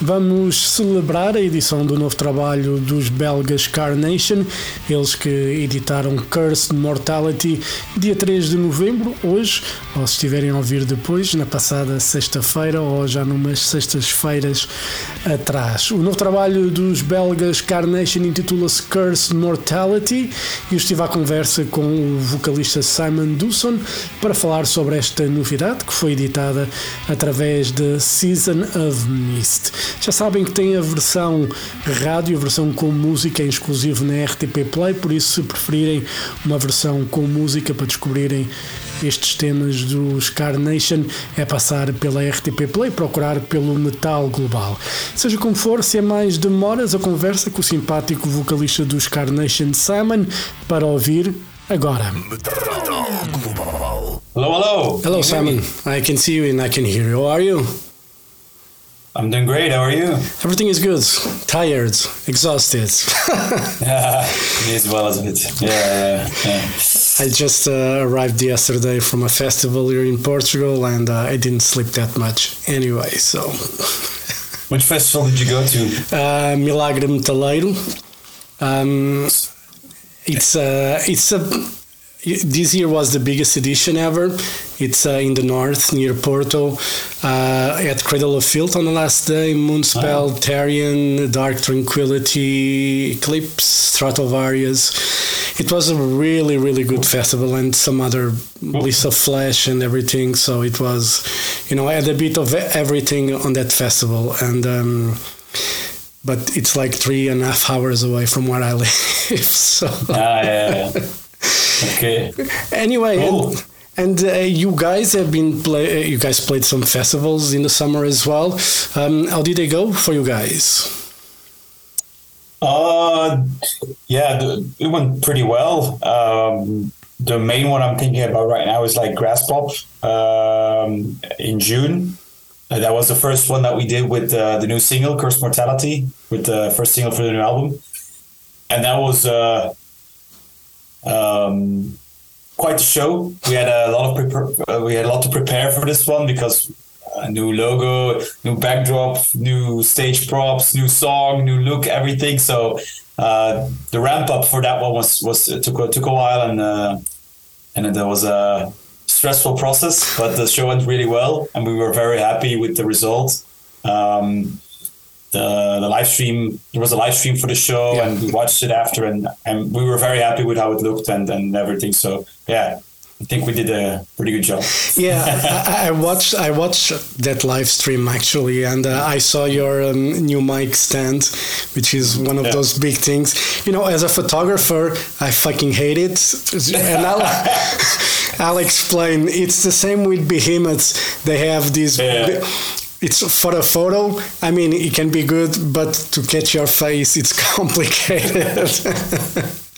vamos celebrar a edição do novo trabalho dos belgas Carnation, eles que editaram Cursed Mortality dia 3 de novembro, hoje, ou se estiverem a ouvir depois, na passada sexta-feira ou já numas sextas-feiras atrás. O novo trabalho dos belgas Carnation intitula-se Cursed Mortality e eu estive à conversa com o vocalista Simon Dawson para falar sobre esta novidade que foi editada através da Season of Mist. Já sabem que tem a versão rádio, a versão com música em exclusivo na RTP Play, por isso se preferirem uma versão com música para descobrirem estes temas dos Carnation é passar pela RTP Play, procurar pelo Metal Global. Seja como for, se é mais demoras a conversa com o simpático vocalista dos Carnation Simon para ouvir agora. Metal Global. Hello, hello. Hello Simon, I can see you and I can hear you. How are you? I'm doing great. How are you? Everything is good. Tired, exhausted. Yeah, me as well as a bit. Yeah, yeah. I just uh, arrived yesterday from a festival here in Portugal and uh, I didn't sleep that much anyway, so. Which festival did you go to? Uh, Milagre Metaleiro. Um, it's uh, it's a this year was the biggest edition ever. It's uh, in the north near Porto. Uh, at Cradle of Filth on the last day, Moonspell, Wow. Tarja, Dark Tranquillity, Eclipse, Stratovarius. It was a really, really good festival and some other Bliss of Flesh and everything. So it was, you know, I had a bit of everything on that festival. And, um, but it's like three and a half hours away from where I live. so Ah, yeah, yeah. Okay. anyway, Cool. and, and uh, you guys have been play. Uh, you guys played some festivals in the summer as well. Um, how did they go for you guys? Uh, yeah, it went pretty well. Um, the main one I'm thinking about right now is like Graspop um, in June. Uh, that was the first one that we did with uh, the new single, Cursed Mortality, with the first single for the new album. And that was uh, um, quite a show. We had a lot of uh, we had a lot to prepare for this one because a new logo, new backdrop, new stage props, new song, new look, everything. So uh, the ramp up for that one was was took a- took a while and uh, and there was a stressful process, but the show went really well and we were very happy with the result. Um, the, the live stream there was a live stream for the show Yeah. and we watched it after and, and we were very happy with how it looked and, and everything so yeah I think we did a pretty good job Yeah, I, I watched. I watched that live stream actually, and uh, I saw your um, new mic stand, which is one of Yeah. those big things. You know, as a photographer, I fucking hate it, and I'll, I'll explain. It's the same with behemoths. They have these. Yeah. bi- it's for a photo. I mean, it can be good, but to catch your face, it's complicated.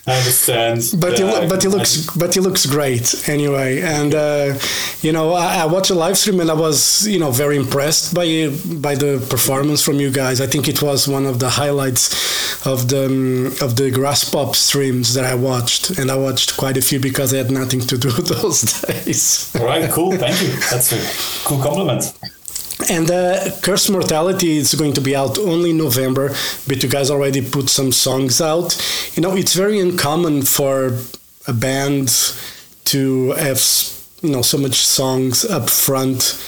I understand. But Yeah, he, but he looks but he looks great anyway. And uh, you know I, I watched a live stream and I was you know very impressed by by the performance from you guys. I think it was one of the highlights of the um, of the Graspop streams that I watched. And I watched quite a few because I had nothing to do those days. All right cool. Thank you. That's a cool compliment and Cursed Mortality is going to be out only in November, but you guys already put some songs out. You know, it's very uncommon for a band to have, you know, so much songs up front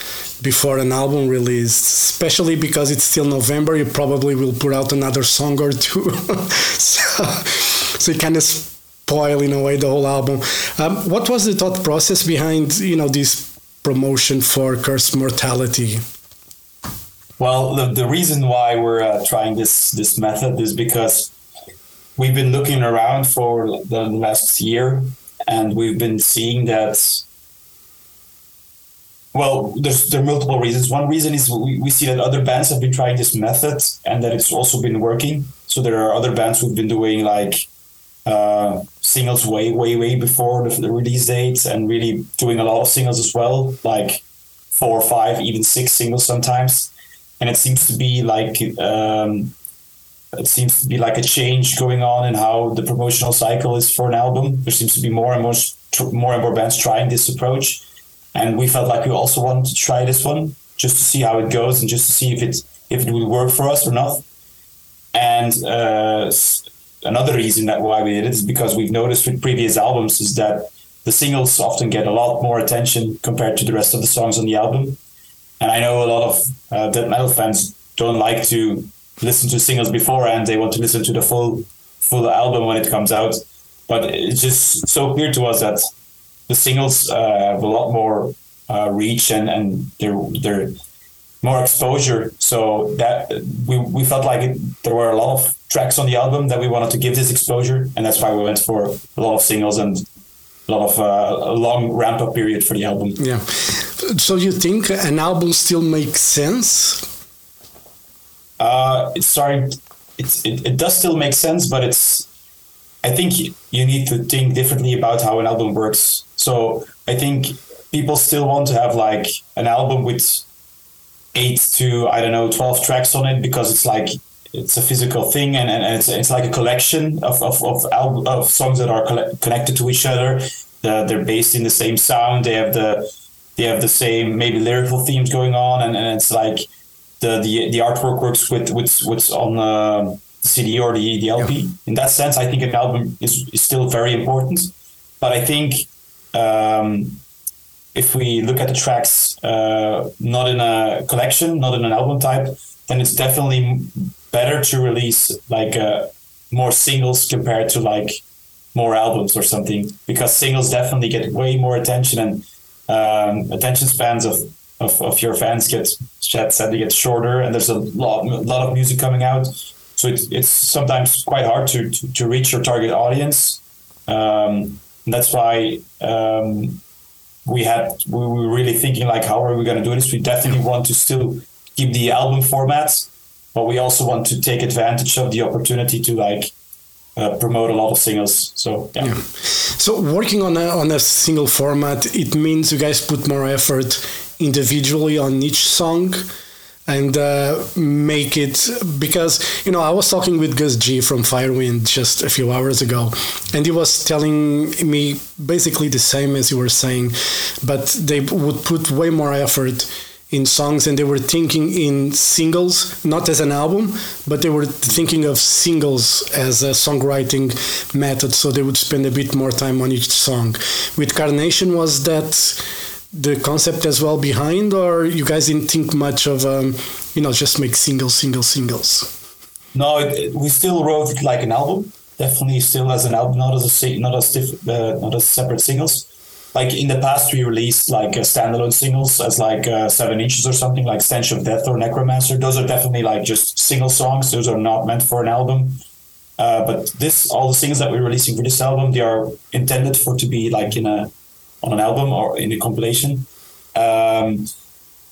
before an album release, especially because it's still November. You probably will put out another song or two. so, so you kind of spoil in a way the whole album. Um, what was the thought process behind, you know, this promotion for Cursed Mortality? Well, the, the reason why we're uh, trying this this method is because we've been looking around for the last year, and we've been seeing that. Well, there's there are multiple reasons. One reason is we, we see that other bands have been trying this method, and that it's also been working. So there are other bands who've been doing like uh, singles way, way, way before the, the release dates, and really doing a lot of singles as well, like four or five, even six singles sometimes. And it seems to be like um, it seems to be like a change going on in how the promotional cycle is for an album. There seems to be more and more more and more bands trying this approach, and we felt like we also wanted to try this one just to see how it goes and just to see if it if it will work for us or not. And uh, another reason that why we did it is because we've noticed with previous albums is that the singles often get a lot more attention compared to the rest of the songs on the album. And I know a lot of uh, death metal fans don't like to listen to singles beforehand; they want to listen to the full full album when it comes out. But it's just so clear to us that the singles uh, have a lot more uh, reach and and they're they're more exposure. So that we, we felt like it, there were a lot of tracks on the album that we wanted to give this exposure, and that's why we went for a lot of singles and lot of uh, a long ramp up period for the album. Yeah. So you think an album still makes sense? Uh, it's sorry, it's it, it does still make sense, but it's I think you need to think differently about how an album works. So I think people still want to have like an album with eight to I don't know twelve tracks on it because it's like it's a physical thing and, and it's, it's like a collection of of of, of songs that are connected to each other. The, they're based in the same sound. They have the they have the same maybe lyrical themes going on, and, and it's like the the the artwork works with with what's on the CD or the the LP. Yeah. In that sense, I think an album is, is still very important. But I think um, if we look at the tracks uh, not in a collection, not in an album type, then it's definitely better to release like uh, more singles compared to like more albums or something because singles definitely get way more attention and um, attention spans of, of, of your fans get they get shorter and there's a lot lot of music coming out. So it's, it's sometimes quite hard to, to, to reach your target audience. Um, that's why um, we had we were really thinking like how are we going to do this? We definitely want to still keep the album format but we also want to take advantage of the opportunity to like uh, promote a lot of singles so yeah. yeah. so working on a, on a single format it means you guys put more effort individually on each song and uh, make it because you know I was talking with Gus G from Firewind just a few hours ago, and he was telling me basically the same as you were saying, but they would put way more effort in songs and they were thinking in singles not as an album but they were thinking of singles as a songwriting method so they would spend a bit more time on each song with carnation was that the concept as well behind, or you guys didn't think much of, um, you know, just make singles, singles, singles? No, it, it, we still wrote it like an album. Definitely, still as an album, not as a not as diff, uh, not as separate singles. Like in the past, we released like uh, standalone singles as like uh, seven inches or something, like Stench of Death or Necromancer. Those are definitely like just single songs. Those are not meant for an album. Uh, but this, all the singles that we're releasing for this album, they are intended for to be like in a on an album or in a compilation. Um,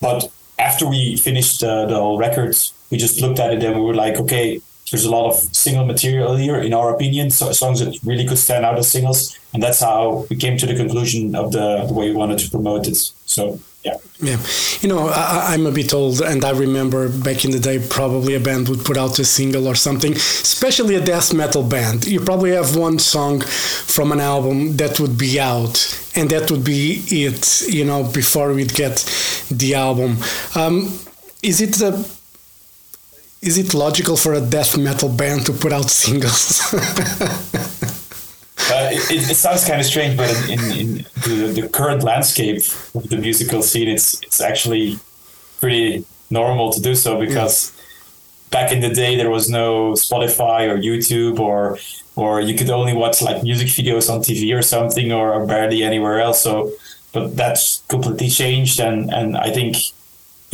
but after we finished uh, the whole records, we just looked at it and we were like, okay, there's a lot of single material here, in our opinion, so songs that really could stand out as singles, and that's how we came to the conclusion of the, the way we wanted to promote it. So yeah. Yeah. You know, I, am a bit old, and I remember back in the day, probably a band would put out a single or something, especially a death metal band. You probably have one song from an album that would be out, and that would be it, you know, before we'd get the album. Um, is it a is it logical for a death metal band to put out singles? Uh, it, it, sounds kind of strange, but in, in, the, the, current landscape of the musical scene, it's it's actually pretty normal to do so because mm. back in the day there was no Spotify or YouTube or or you could only watch like music videos on TV or something or barely anywhere else. So, but that's completely changed, and and I think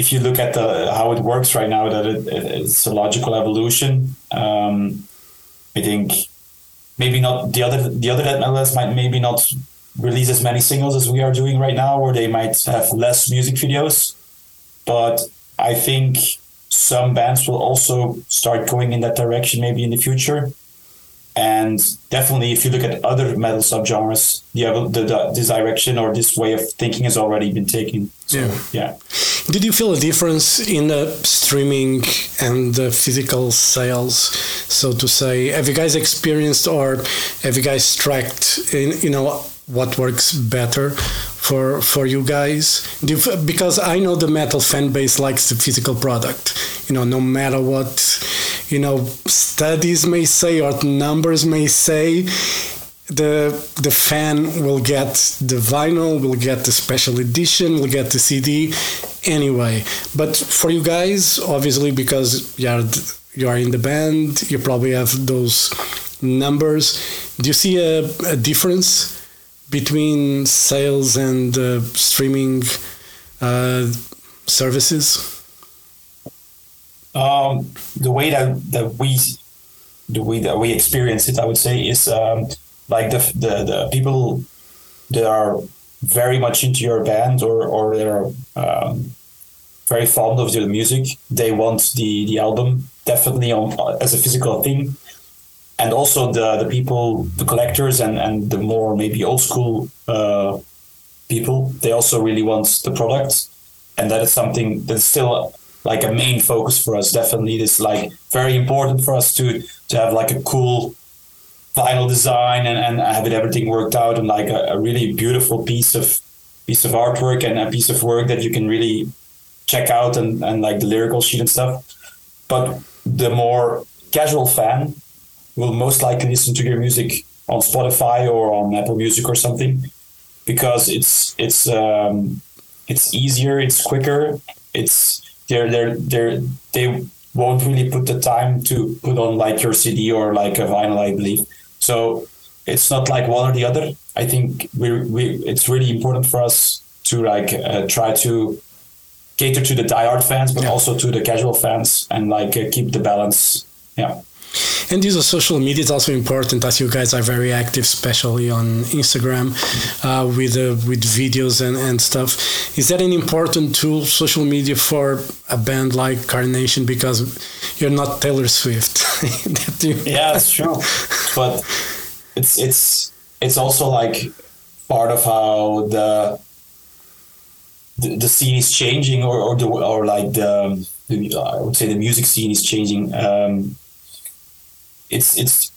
if you look at the how it works right now, that it, it's a logical evolution. Um, I think maybe not the other the other death might maybe not release as many singles as we are doing right now, or they might have less music videos. But I think some bands will also start going in that direction maybe in the future. And definitely, if you look at other metal subgenres, the, the, the this direction or this way of thinking has already been taken. So, Yeah. yeah. Did you feel a difference in the streaming and the physical sales, so to say? Have you guys experienced or have you guys tracked, in, you know, what works better for for you guys? Because I know the metal fan base likes the physical product. You know, no matter what, you know, studies may say or numbers may say, the the fan will get the vinyl, will get the special edition, will get the CD anyway. But for you guys, obviously, because you are you are in the band, you probably have those numbers. Do you see a, a difference between sales and uh, streaming uh, services? Um, the way that, that we the way that we experience it, I would say, is um, like the, the the people that are very much into your band or or they're um, very fond of your music. They want the the album definitely on as a physical thing, and also the the people, the collectors, and and the more maybe old school uh, people. They also really want the product, and that is something that's still like a main focus for us. Definitely, it's like very important for us to to have like a cool vinyl design and, and have it everything worked out and like a, a really beautiful piece of piece of artwork and a piece of work that you can really check out and, and like the lyrical sheet and stuff. But the more casual fan will most likely listen to your music on Spotify or on Apple Music or something because it's it's um, it's easier, it's quicker, it's they're they're they're they won't really put the time to put on like your CD or like a vinyl, I believe. So it's not like one or the other. I think we we it's really important for us to like uh, try to cater to the diehard fans, but Yeah. also to the casual fans and like uh, keep the balance. Yeah. And use of social media is also important, as you guys are very active, especially on Instagram, uh, with uh, with videos and, and stuff. Is that an important tool, social media, for a band like Carnation? Because you're not Taylor Swift. Yeah it's true but it's it's it's also like part of how the the, the scene is changing or, or the or like the, the i would say the music scene is changing um it's it's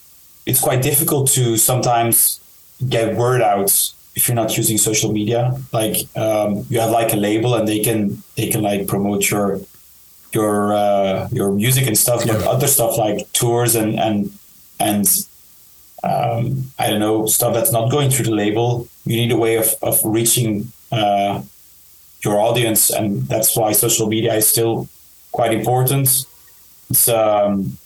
it's quite difficult to sometimes get word out if you're not using social media. Like um, you have like a label and they can they can like promote your your uh, your music and stuff but Yeah. other stuff like tours and and and um, I don't know stuff that's not going through the label. You need a way of, of reaching uh, your audience and that's why social media is still quite important. It's um,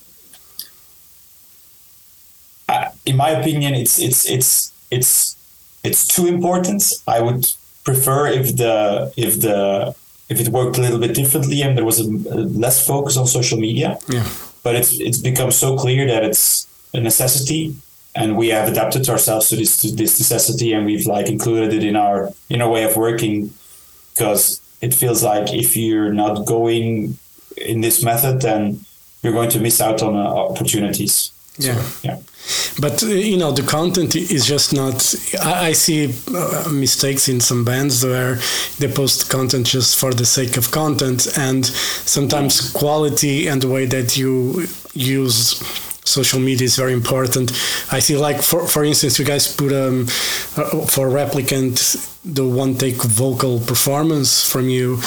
I- in my opinion it's it's it's it's it's too important. I would prefer if the if the if it worked a little bit differently and there was a, a less focus on social media. Yeah. but it's it's become so clear that it's a necessity and we have adapted ourselves to this to this necessity and we've like included it in our in our way of working because it feels like if you're not going in this method then you're going to miss out on uh, opportunities Yeah. yeah But uh, you know, the content is just not. I, I see uh, mistakes in some bands where they post content just for the sake of content, and sometimes quality and the way that you use social media is very important. I see, like for for instance, you guys put um uh, for replicant the one take vocal performance from you,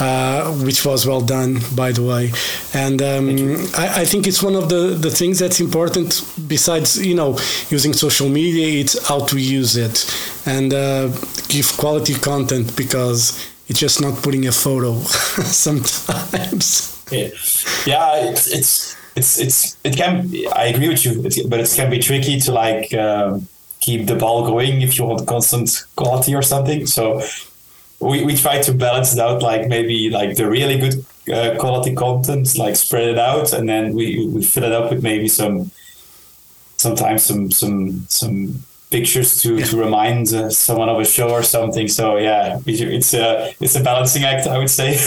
uh, which was well done, by the way. And um, I, I think it's one of the, the things that's important. Besides, you know, using social media, it's how to use it and uh, give quality content because it's just not putting a photo sometimes. Yeah, yeah, it's it's it's it's it can. I agree with you, but it can be tricky to like um, keep the ball going if you want constant quality or something. So we we try to balance it out, like maybe like the really good uh, quality content, like spread it out, and then we we fill it up with maybe some sometimes some some some pictures to, to remind uh, someone of a show or something. So yeah, it's a it's a balancing act, I would say.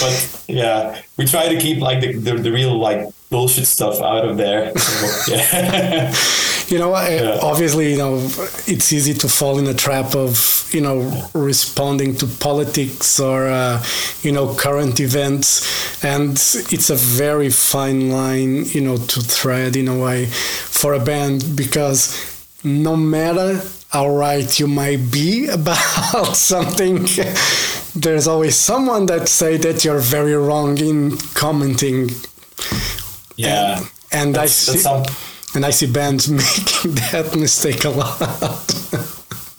but yeah, we try to keep like the, the, the real like bullshit stuff out of there. Yeah. you know, yeah. obviously, you know, it's easy to fall in the trap of, you know, responding to politics or, uh, you know, current events. And it's a very fine line, you know, to thread in a way for a band because no matter how right you might be about something, there's always someone that say that you're very wrong in commenting. Yeah, and, and I see, and I see bands making that mistake a lot.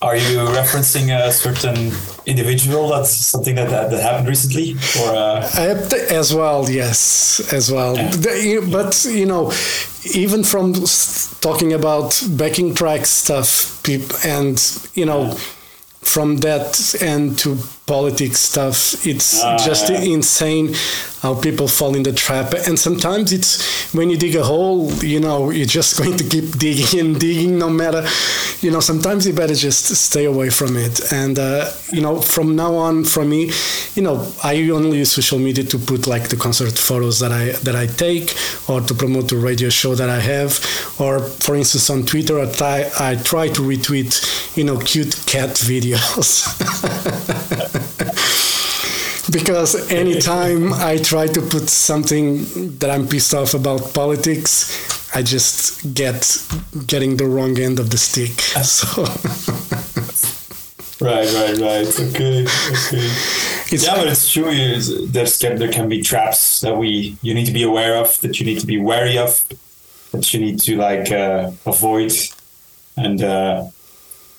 Are you referencing a certain individual? That's something that that, that happened recently, or uh... as well? Yes, as well. Yeah. But you know, even from talking about backing track stuff, and you know. Yeah from that end to politics stuff it's uh, just insane how people fall in the trap. And sometimes it's when you dig a hole you know you're just going to keep digging and digging no matter you know sometimes you better just stay away from it. And uh, you know from now on for me you know i only use social media to put like the concert photos that i that i take or to promote the radio show that i have. Or for instance on twitter i try, I try to retweet you know cute cat videos because anytime I try to put something that I'm pissed off about politics, I just get getting the wrong end of the stick. So. right, right, right. Okay, okay. It's, yeah, but it's true. There's there can be traps that we you need to be aware of, that you need to be wary of, that you need to like uh, avoid, and uh,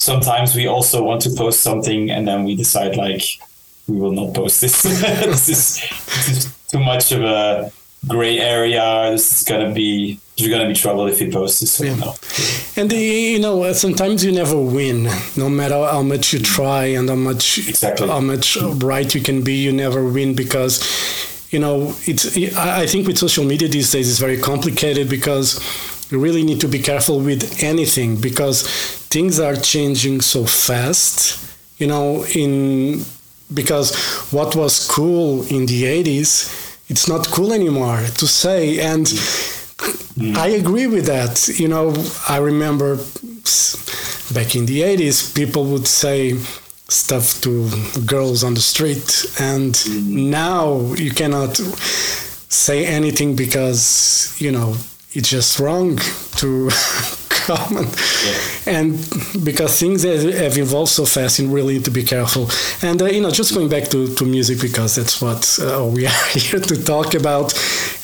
sometimes we also want to post something and then we decide like we will not post this. this, is, this is too much of a gray area. This is gonna be you're gonna be trouble if you post this. So yeah. no. And the, you know uh, sometimes you never win, no matter how much you try and how much exactly. how much right you can be. You never win because you know it's. I think with social media these days it's very complicated because you really need to be careful with anything because things are changing so fast. You know in because what was cool in the 80s it's not cool anymore to say and mm. i agree with that you know i remember back in the 80s people would say stuff to girls on the street and mm. now you cannot say anything because you know it's just wrong to common. Yeah. And because things have evolved so fast, you really need to be careful. And, uh, you know, just going back to, to music, because that's what uh, we are here to talk about.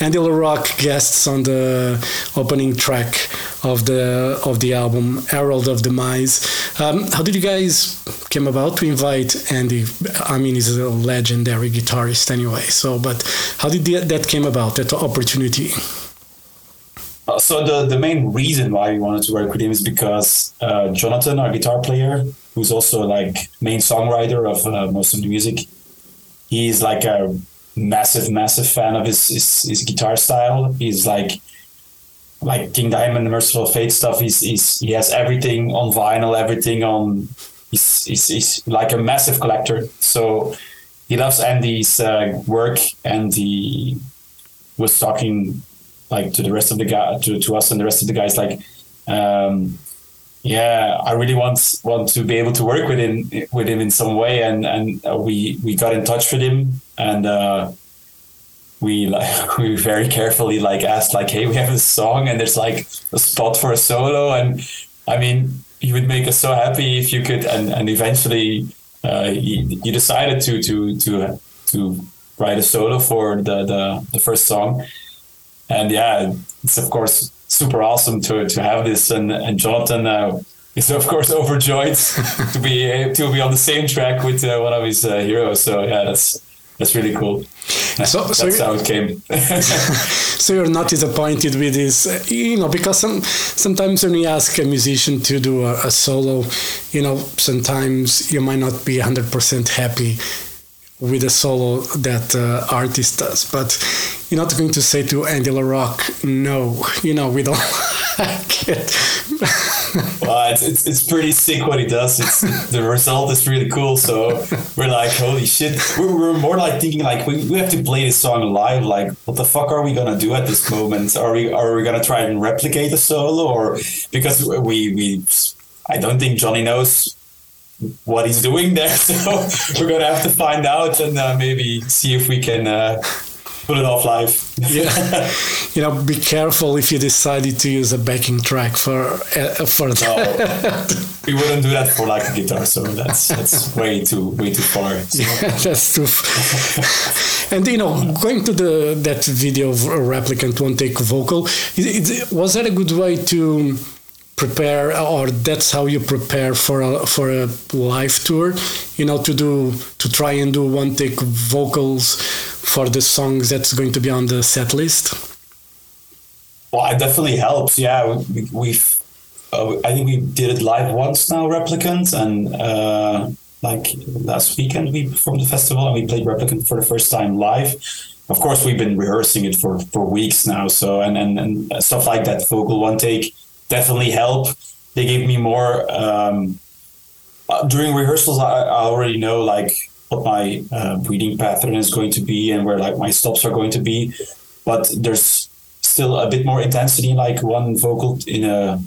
Andy LaRocque guests on the opening track of the of the album Herald of Demise. Um, how did you guys came about to invite Andy? I mean, he's a legendary guitarist anyway. So, but how did that came about? That opportunity? Uh, so the the main reason why we wanted to work with him is because uh, Jonathan, our guitar player, who's also like main songwriter of uh, most of the music, he's like a massive, massive fan of his his, his guitar style. He's like like King Diamond, the Mercyful Fate stuff. He's, he's he has everything on vinyl, everything on. He's, he's, he's like a massive collector. So he loves Andy's uh, work, and he was talking like to the rest of the guy to, to us and the rest of the guys like um, yeah i really want want to be able to work with him with him in some way. And and we we got in touch with him and uh, we like we very carefully like asked like hey we have a song and there's like a spot for a solo. And i mean you would make us so happy if you could and and eventually uh, you, you decided to to to to write a solo for the the, the first song and yeah, it's of course super awesome to to have this. And and Jonathan uh, is of course overjoyed to be to be on the same track with uh, one of his uh, heroes. So yeah, that's that's really cool. So, that's so how it came. so you're not disappointed with this, uh, you know, because some, sometimes when you ask a musician to do a, a solo, you know, sometimes you might not be 100% happy with a solo that uh, artist does. But you're not going to say to Andy LaRocque, no, you know, we don't. well, it's, it's, it's pretty sick what he does. It's the result is really cool. So we're like, holy shit. We're more like thinking like we, we have to play this song live. Like, what the fuck are we gonna do at this moment? Are we are we gonna try and replicate the solo or because we we I don't think Johnny knows what he's doing there. So we're gonna have to find out and uh, maybe see if we can uh, put it off live. yeah, you know, be careful if you decided to use a backing track for uh, for that. No, we wouldn't do that for like a guitar. So that's that's way too way too far. So. Yeah, that's true. and you know, going to the that video of a replicant one take vocal, it, it, was that a good way to? Prepare or that's how you prepare for a for a live tour you know to do to try and do one take vocals for the songs that's going to be on the set list? Well it definitely helps yeah. We, we've uh, i think we did it live once now replicant and uh, like last weekend we performed the festival and we played replicant for the first time live. Of course we've been rehearsing it for for weeks now so and and, and stuff like that vocal one take definitely help. They gave me more um, uh, during rehearsals. I, I, already know like what my uh, breathing pattern is going to be and where like my stops are going to be, but there's still a bit more intensity in like one vocal in a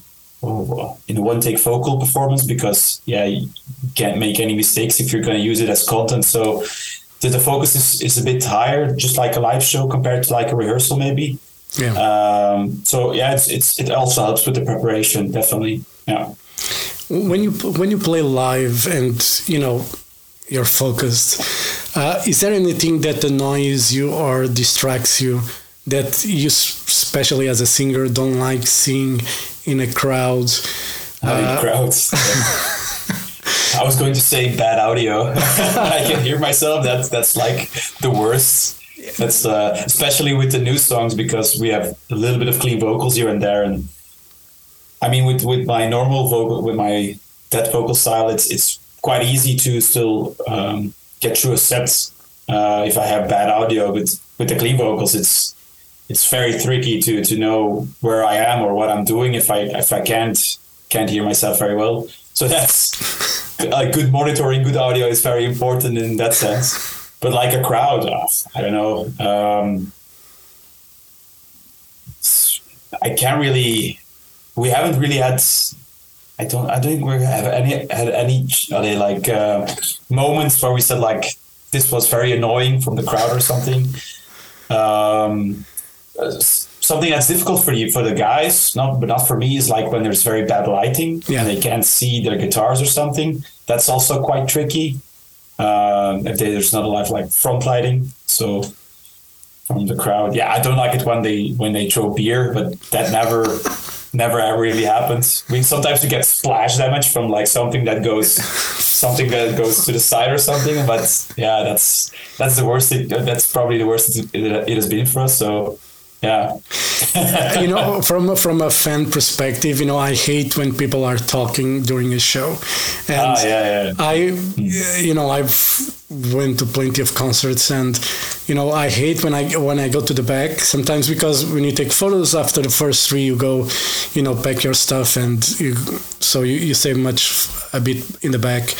in a one take vocal performance because yeah you can't make any mistakes if you're going to use it as content. So the, the focus is, is a bit higher, just like a live show compared to like a rehearsal maybe. Yeah. Um, so yeah, it's it's it also helps with the preparation, definitely. Yeah. When you when you play live and you know you're focused, uh, is there anything that annoys you or distracts you that you, especially as a singer, don't like seeing in a crowd? Uh, crowds. I was going to say bad audio. I can hear myself. That's that's like the worst that's uh, especially with the new songs because we have a little bit of clean vocals here and there. And I mean, with with my normal vocal, with my dead vocal style, it's it's quite easy to still um, get through a set. Uh, if I have bad audio, with with the clean vocals, it's it's very tricky to to know where I am or what I'm doing if I if I can't can't hear myself very well. So that's a good monitoring, good audio is very important in that sense but like a crowd, uh, I don't know. Um, I can't really. We haven't really had. I don't. I don't think we have any had any are they like uh, moments where we said like this was very annoying from the crowd or something. Um, something that's difficult for you for the guys, not but not for me, is like when there's very bad lighting yeah. and they can't see their guitars or something. That's also quite tricky. Um, if there's not a lot of like front lighting, so from the crowd, yeah, I don't like it when they when they throw beer, but that never never ever really happens. I mean, sometimes we get splash damage from like something that goes something that goes to the side or something, but yeah, that's that's the worst. It, that's probably the worst it, it has been for us. So yeah. You know from from a fan perspective you know i hate when people are talking during a show. And ah, yeah, yeah. i you know i've went to plenty of concerts and you know i hate when i when i go to the back sometimes because when you take photos after the first three you go you know pack your stuff and you so you, you save much a bit in the back.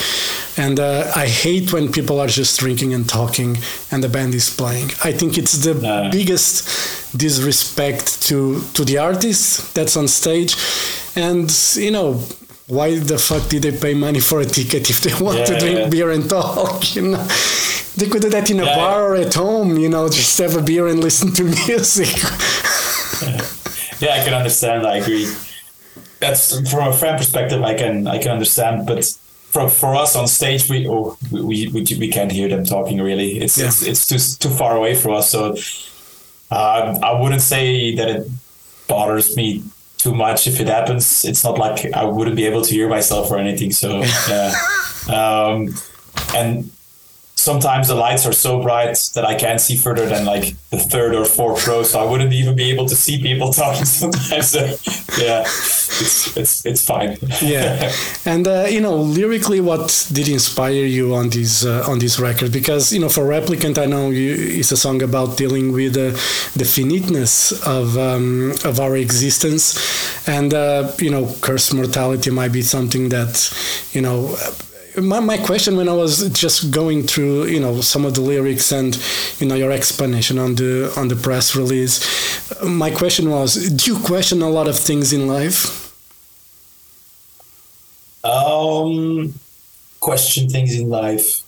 And uh, i hate when people are just drinking and talking and the band is playing. I think it's the biggest disrespect to to the artist that's on stage. And you know why the fuck did they pay money for a ticket if they want yeah, to drink yeah. beer and talk? You know, they could do that in a yeah, bar or at home. You know, just have a beer and listen to music. yeah, I can understand. I agree. That's from a fan perspective. I can I can understand, but for, for us on stage, we oh, we, we we can't hear them talking. Really, it's it's, it's too too far away for us. So uh, I wouldn't say that it bothers me too much if it happens. It's not like I wouldn't be able to hear myself or anything. So yeah, um, and sometimes the lights are so bright that I can't see further than like the third or fourth row, so I wouldn't even be able to see people talking sometimes. So, yeah, it's it's it's fine. yeah, and uh, you know, lyrically, what did inspire you on this uh, on this record? Because you know, for Replicant, I know you, it's a song about dealing with uh, the finiteness of um, of our existence, and uh, you know, cursed mortality might be something that you know my, my question when I was just going through, you know, some of the lyrics and, you know, your explanation on the on the press release, my question was, do you question a lot of things in life? Um, question things in life.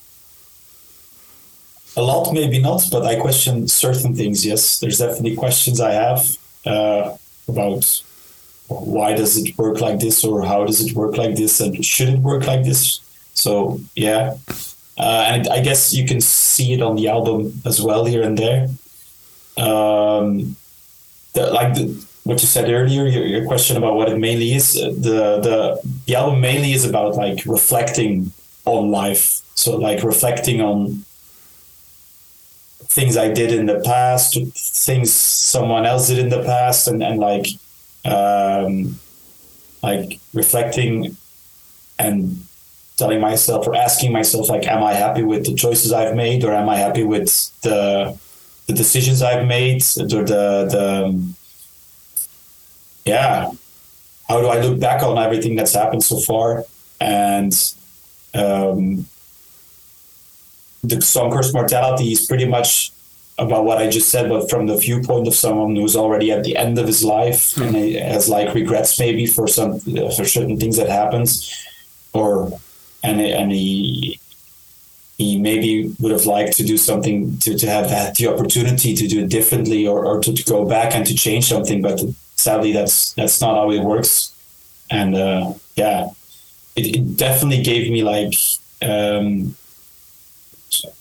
A lot, maybe not, but I question certain things. Yes, there's definitely questions I have uh, about why does it work like this, or how does it work like this, and should it work like this? So yeah, uh, and I guess you can see it on the album as well here and there. Um, the, like the, what you said earlier, your, your question about what it mainly is. Uh, the the the album mainly is about like reflecting on life. So like reflecting on things I did in the past, things someone else did in the past, and and like um, like reflecting and telling myself or asking myself like am i happy with the choices i've made or am i happy with the the decisions i've made or the the yeah how do i look back on everything that's happened so far and um, the song cursed mortality is pretty much about what i just said but from the viewpoint of someone who's already at the end of his life mm-hmm. and has like regrets maybe for some for certain things that happens or and and he he maybe would have liked to do something to, to have the opportunity to do it differently or, or to, to go back and to change something but sadly that's that's not how it works. And uh, yeah it, it, definitely gave me like um,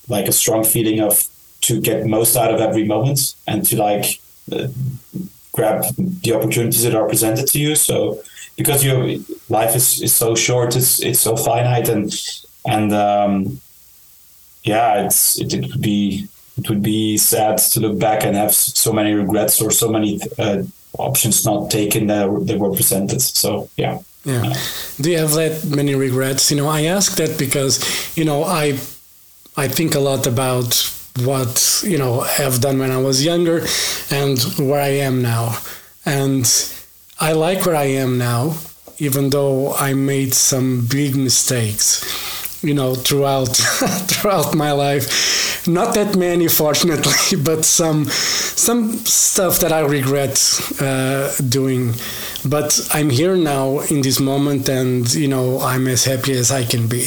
like a strong feeling of to get most out of every moment and to like uh, grab the opportunities that are presented to you. So because your life is, is so short, it's it's so finite, and and um, yeah, it's it, it would be it would be sad to look back and have so many regrets or so many uh, options not taken that, that were presented. So yeah. Yeah. Do you have that many regrets? You know, I ask that because, you know, I I think a lot about what, you know, I've done when I was younger and where I am now. And I like where I am now, even though I made some big mistakes, you know, throughout throughout my life. Not that many, fortunately, but some some stuff that I regret uh, doing. But I'm here now in this moment, and you know, I'm as happy as I can be.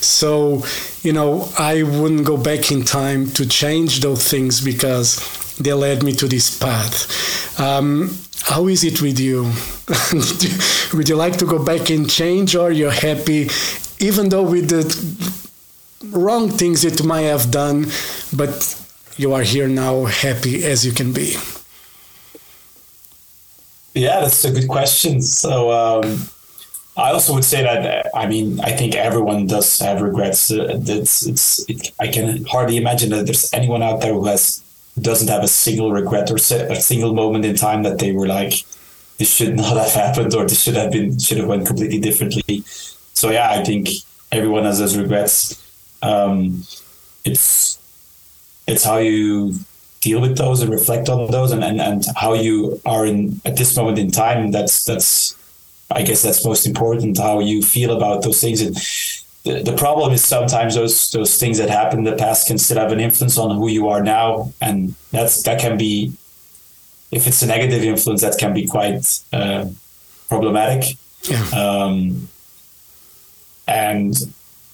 So, you know, I wouldn't go back in time to change those things because they led me to this path. Um, how is it with you? Would you like to go back and change, or you're happy, even though with the wrong things you might have done, but you are here now, happy as you can be? Yeah, that's a good question. So, um, I also would say that I mean I think everyone does have regrets. Uh, it's it's it, I can hardly imagine that there's anyone out there who has doesn't have a single regret or a single moment in time that they were like, this should not have happened or this should have been should have went completely differently. So yeah, I think everyone has those regrets. Um, it's it's how you deal with those and reflect on those and, and, and how you are in at this moment in time. That's that's I guess that's most important. How you feel about those things and the, the problem is sometimes those those things that happened in the past can still have an influence on who you are now, and that's that can be, if it's a negative influence, that can be quite uh, problematic. Yeah. Um, and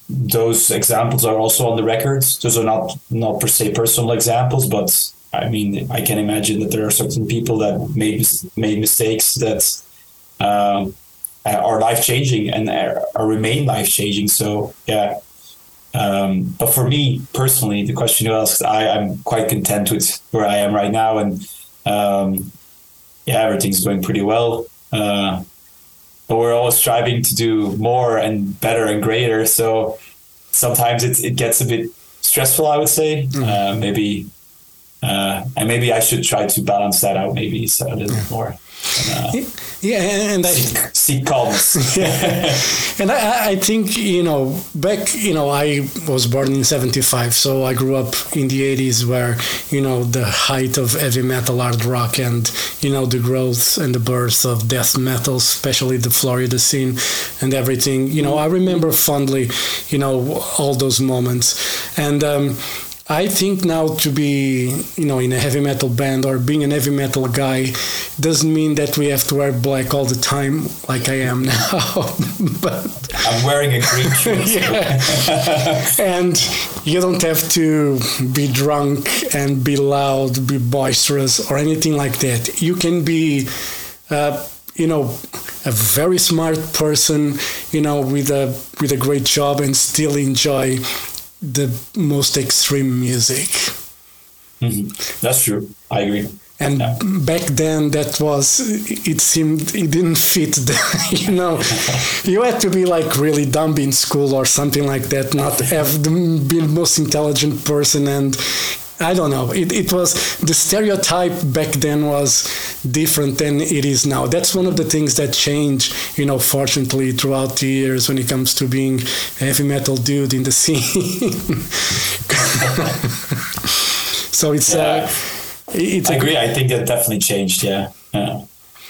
those examples are also on the records. Those are not not per se personal examples, but I mean, I can imagine that there are certain people that made made mistakes that um, uh, are life changing and are, are remain life changing. So yeah. Um, but for me personally, the question you asked, I, I'm quite content with where I am right now, and um, yeah, everything's going pretty well. Uh, but we're always striving to do more and better and greater. So sometimes it, it gets a bit stressful, I would say. Mm. Uh, maybe uh, and maybe I should try to balance that out maybe so a little more. And, uh, Yeah, and I, seek, seek calmness. and I, I think you know back you know I was born in '75, so I grew up in the '80s where you know the height of heavy metal, hard rock, and you know the growth and the birth of death metal, especially the Florida scene and everything. You know, I remember fondly, you know, all those moments, and. Um, I think now to be, you know, in a heavy metal band or being a heavy metal guy doesn't mean that we have to wear black all the time like I am now. but I'm wearing a green shirt. yeah. and you don't have to be drunk and be loud, be boisterous or anything like that. You can be uh, you know a very smart person you know with a with a great job and still enjoy the most extreme music. hmm That's true. I agree. And Yeah. back then, that was it seemed it didn't fit. The, you know, you had to be like really dumb in school or something like that, not have the, be the most intelligent person and. I don't know. It, it was the stereotype back then was different than it is now. That's one of the things that changed, you know, fortunately throughout the years when it comes to being a heavy metal dude in the scene. so it's Yeah. uh, it's I a agree. I think that definitely changed. Yeah. Yeah.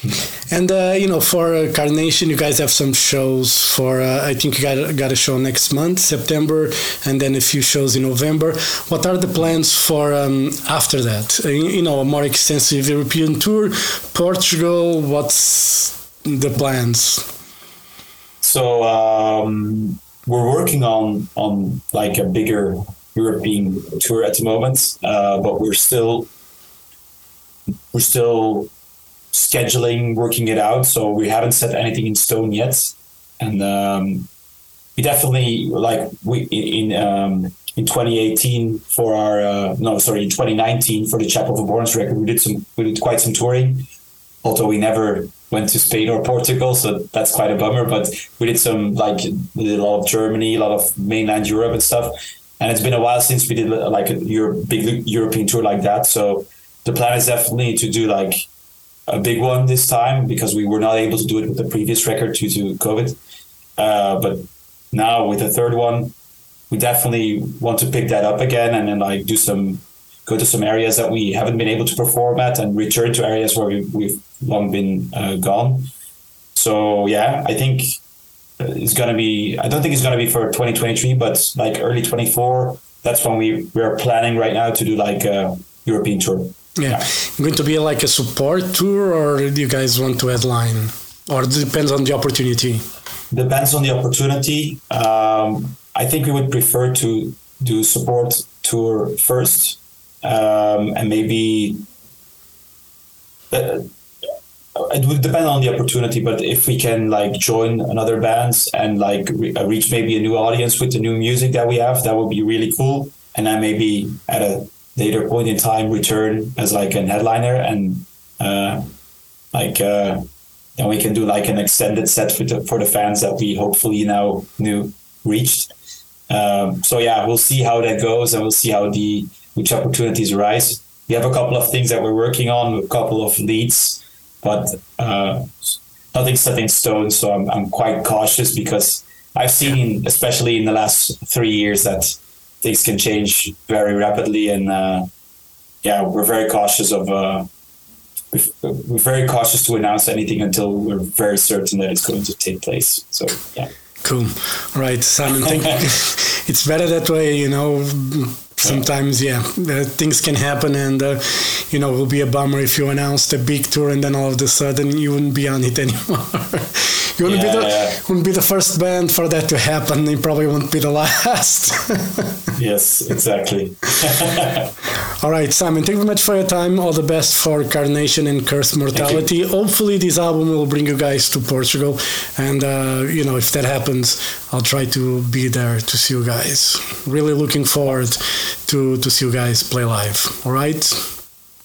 And uh, you know, for uh, Carnation, you guys have some shows. For uh, I think you got got a show next month, September, and then a few shows in November. What are the plans for um, after that? Uh, you know, a more extensive European tour, Portugal. What's the plans? So um, we're working on on like a bigger European tour at the moment, uh, but we're still we're still scheduling, working it out. So we haven't set anything in stone yet, and um, we definitely like we in um, in 2018 for our uh, no sorry in 2019 for the Chapel of Abhorrence record we did some we did quite some touring although we never went to Spain or Portugal, so that's quite a bummer. But we did some like we did a lot of Germany, a lot of mainland Europe and stuff. And it's been a while since we did like a Euro- big European tour like that. So the plan is definitely to do like a big one this time because we were not able to do it with the previous record due to COVID. Uh, but now with the third one, we definitely want to pick that up again and then like do some go to some areas that we haven't been able to perform at and return to areas where we, we've long been uh, gone. So yeah, I think it's gonna be. I don't think it's gonna be for 2023, but like early 24. That's when we we are planning right now to do like a European tour. Yeah, going to be like a support tour, or do you guys want to headline, or it depends on the opportunity? Depends on the opportunity. Um, I think we would prefer to do support tour first, um, and maybe. Uh, it would depend on the opportunity, but if we can like join another bands and like re- uh, reach maybe a new audience with the new music that we have, that would be really cool. And then maybe at a later point in time return as like an headliner and uh, like uh, then we can do like an extended set for the for the fans that we hopefully now knew reached. Um, so yeah, we'll see how that goes, and we'll see how the which opportunities arise. We have a couple of things that we're working on, a couple of leads, but uh, nothing set in stone. So I'm I'm quite cautious because I've seen, especially in the last three years, that things can change very rapidly, and uh, yeah, we're very cautious of. Uh, we're very cautious to announce anything until we're very certain that it's going to take place. So yeah. Cool. All right, Simon. Thank it's better that way, you know. Sometimes, yeah, uh, things can happen, and uh, you know, it will be a bummer if you announced a big tour and then all of a sudden you wouldn't be on it anymore. You wouldn't Yeah, be the yeah. wouldn't be the first band for that to happen. You probably won't be the last. Yes, exactly. All right, Simon, thank you very much for your time. All the best for Carnation and Cursed Mortality. Hopefully, this album will bring you guys to Portugal. And, uh, you know, if that happens, I'll try to be there to see you guys. Really looking forward to, to see you guys play live. All right?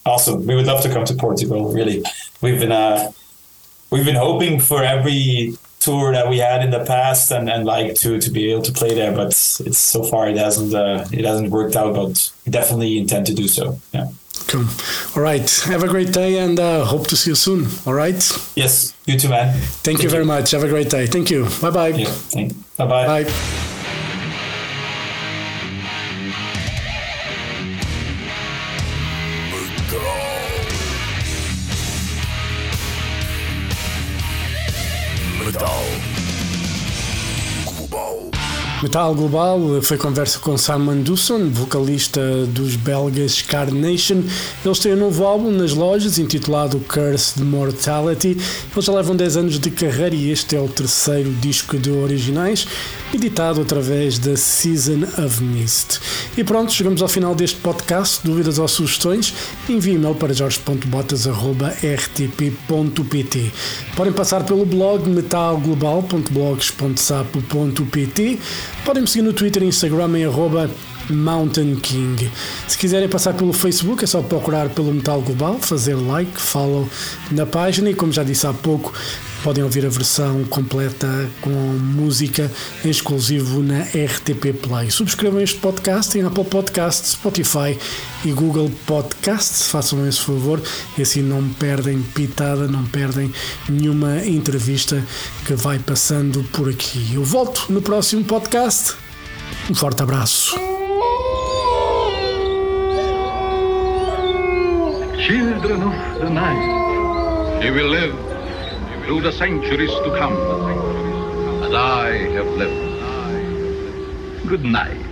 awesome. We would love to come to Portugal. Really, we've been uh, we've been hoping for every tour that we had in the past and, and like to to be able to play there, but it's so far it hasn't uh, it hasn't worked out. But definitely intend to do so. Yeah. Cool. All right. Have a great day and uh, hope to see you soon. All right. Yes, you too, man. Thank, Thank you very you. much. Have a great day. Thank you. Bye bye. Yeah. Bye bye. Bye. Metal Global foi conversa com Simon Dusson, vocalista dos belgas Carnation. Eles têm um novo álbum nas lojas intitulado Cursed Mortality. Eles já levam 10 anos de carreira e este é o terceiro disco de originais, editado através da Season of Mist. E pronto, chegamos ao final deste podcast. Dúvidas ou sugestões? Envie e-mail para jorge.botas.rtp.pt. Podem passar pelo blog metalglobal.blogs.sapo.pt Podem me seguir no Twitter e Instagram em arroba Mountain King. Se quiserem passar pelo Facebook, é só procurar pelo Metal Global, fazer like, follow na página e, como já disse há pouco, podem ouvir a versão completa com música em exclusivo na RTP Play. Subscrevam este podcast em Apple Podcasts, Spotify e Google Podcasts. Façam esse favor e assim não perdem pitada, não perdem nenhuma entrevista que vai passando por aqui. Eu volto no próximo podcast. Um forte abraço. Children of the night, you will live through the centuries to come, as I have lived. Good night.